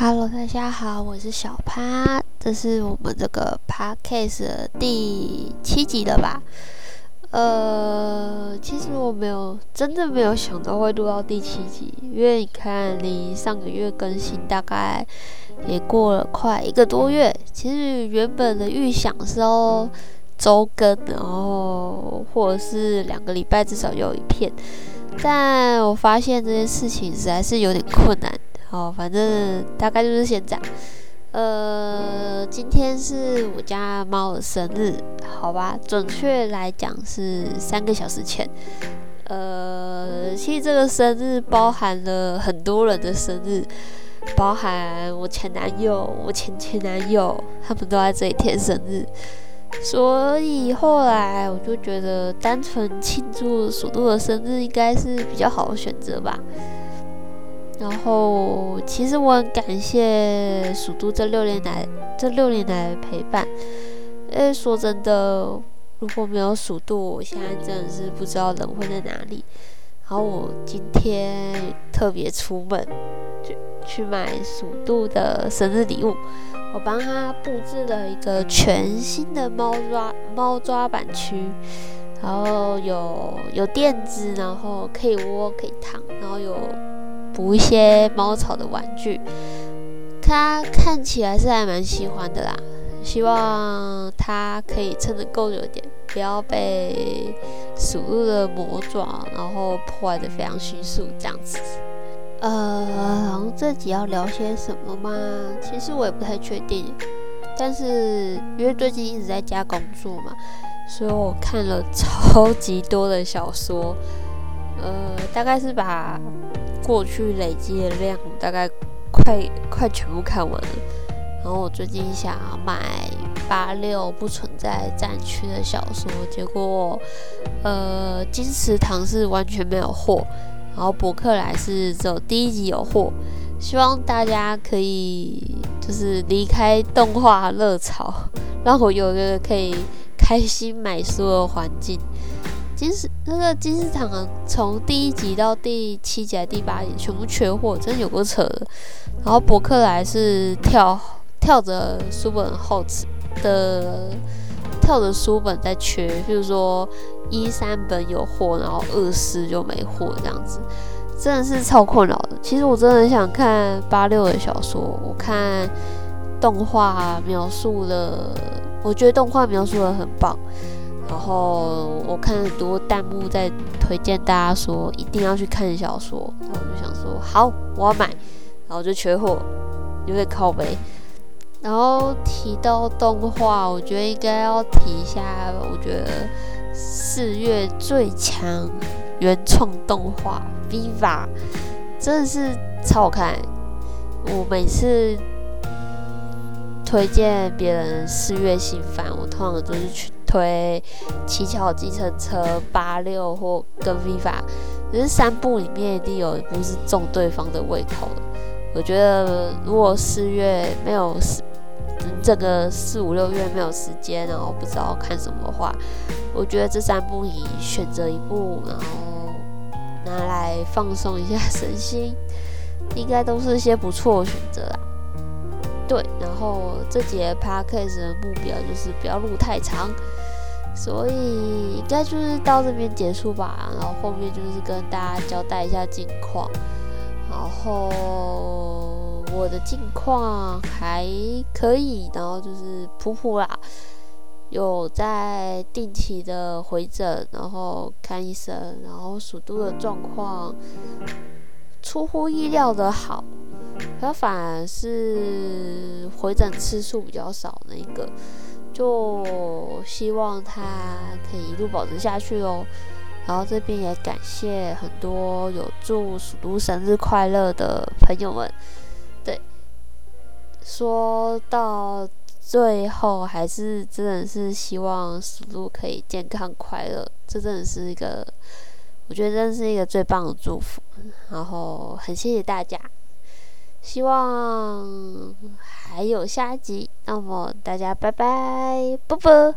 Hello，大家好，我是小趴，这是我们这个 Podcast 的第七集了吧？呃，其实我没有真的没有想到会录到第七集，因为你看，离上个月更新大概也过了快一个多月。其实原本的预想是哦周更，然后或者是两个礼拜至少有一片，但我发现这件事情实在是有点困难。好，反正大概就是现在。呃，今天是我家猫的生日，好吧，准确来讲是三个小时前。呃，其实这个生日包含了很多人的生日，包含我前男友、我前前男友，他们都在这一天生日。所以后来我就觉得，单纯庆祝属兔的生日应该是比较好的选择吧。然后，其实我很感谢蜀都这六年来这六年来的陪伴。因为说真的，如果没有蜀都，我现在真的是不知道人会在哪里。然后我今天特别出门去去买蜀都的生日礼物，我帮他布置了一个全新的猫抓猫抓板区，然后有有垫子，然后可以窝可以躺，然后有。补一些猫草的玩具，它看起来是还蛮喜欢的啦。希望它可以撑得够久点，不要被鼠鹿的魔爪然后破坏的非常迅速这样子。呃，然后这集要聊些什么吗？其实我也不太确定，但是因为最近一直在家工作嘛，所以我看了超级多的小说。呃，大概是把。过去累积的量大概快快全部看完了，然后我最近想要买八六不存在战区的小说，结果呃金池堂是完全没有货，然后博客来是只有第一集有货，希望大家可以就是离开动画热潮，让我有一个可以开心买书的环境。金石那个金石堂从第一集到第七集、第八集全部缺货，真的有够扯的。然后博客来是跳跳着书本后的跳着书本在缺，比如说一三本有货，然后二四就没货这样子，真的是超困扰的。其实我真的很想看八六的小说，我看动画描述的，我觉得动画描述的很棒。然后我看很多弹幕在推荐大家说一定要去看小说，然后我就想说好，我要买，然后就缺货，有点靠背。然后提到动画，我觉得应该要提一下，我觉得四月最强原创动画《Viva》真的是超好看。我每次推荐别人四月新番，我通常都是去。推七巧计程车八六或跟 Viva，只是三部里面一定有一部是中对方的胃口。我觉得如果四月没有四，整个四五六月没有时间，然后不知道看什么话，我觉得这三部你选择一部，然后拿来放松一下身心，应该都是一些不错的选择啦。对，然后这节 podcast 的目标就是不要录太长，所以应该就是到这边结束吧。然后后面就是跟大家交代一下近况，然后我的近况还可以，然后就是普普啦，有在定期的回诊，然后看医生，然后属度的状况出乎意料的好。他反而是回诊次数比较少那一个，就希望他可以一路保持下去哦。然后这边也感谢很多有祝蜀都生日快乐的朋友们。对，说到最后还是真的是希望蜀都可以健康快乐，这真的是一个我觉得真的是一个最棒的祝福。然后很谢谢大家。希望还有下集，那么大家拜拜，啵啵。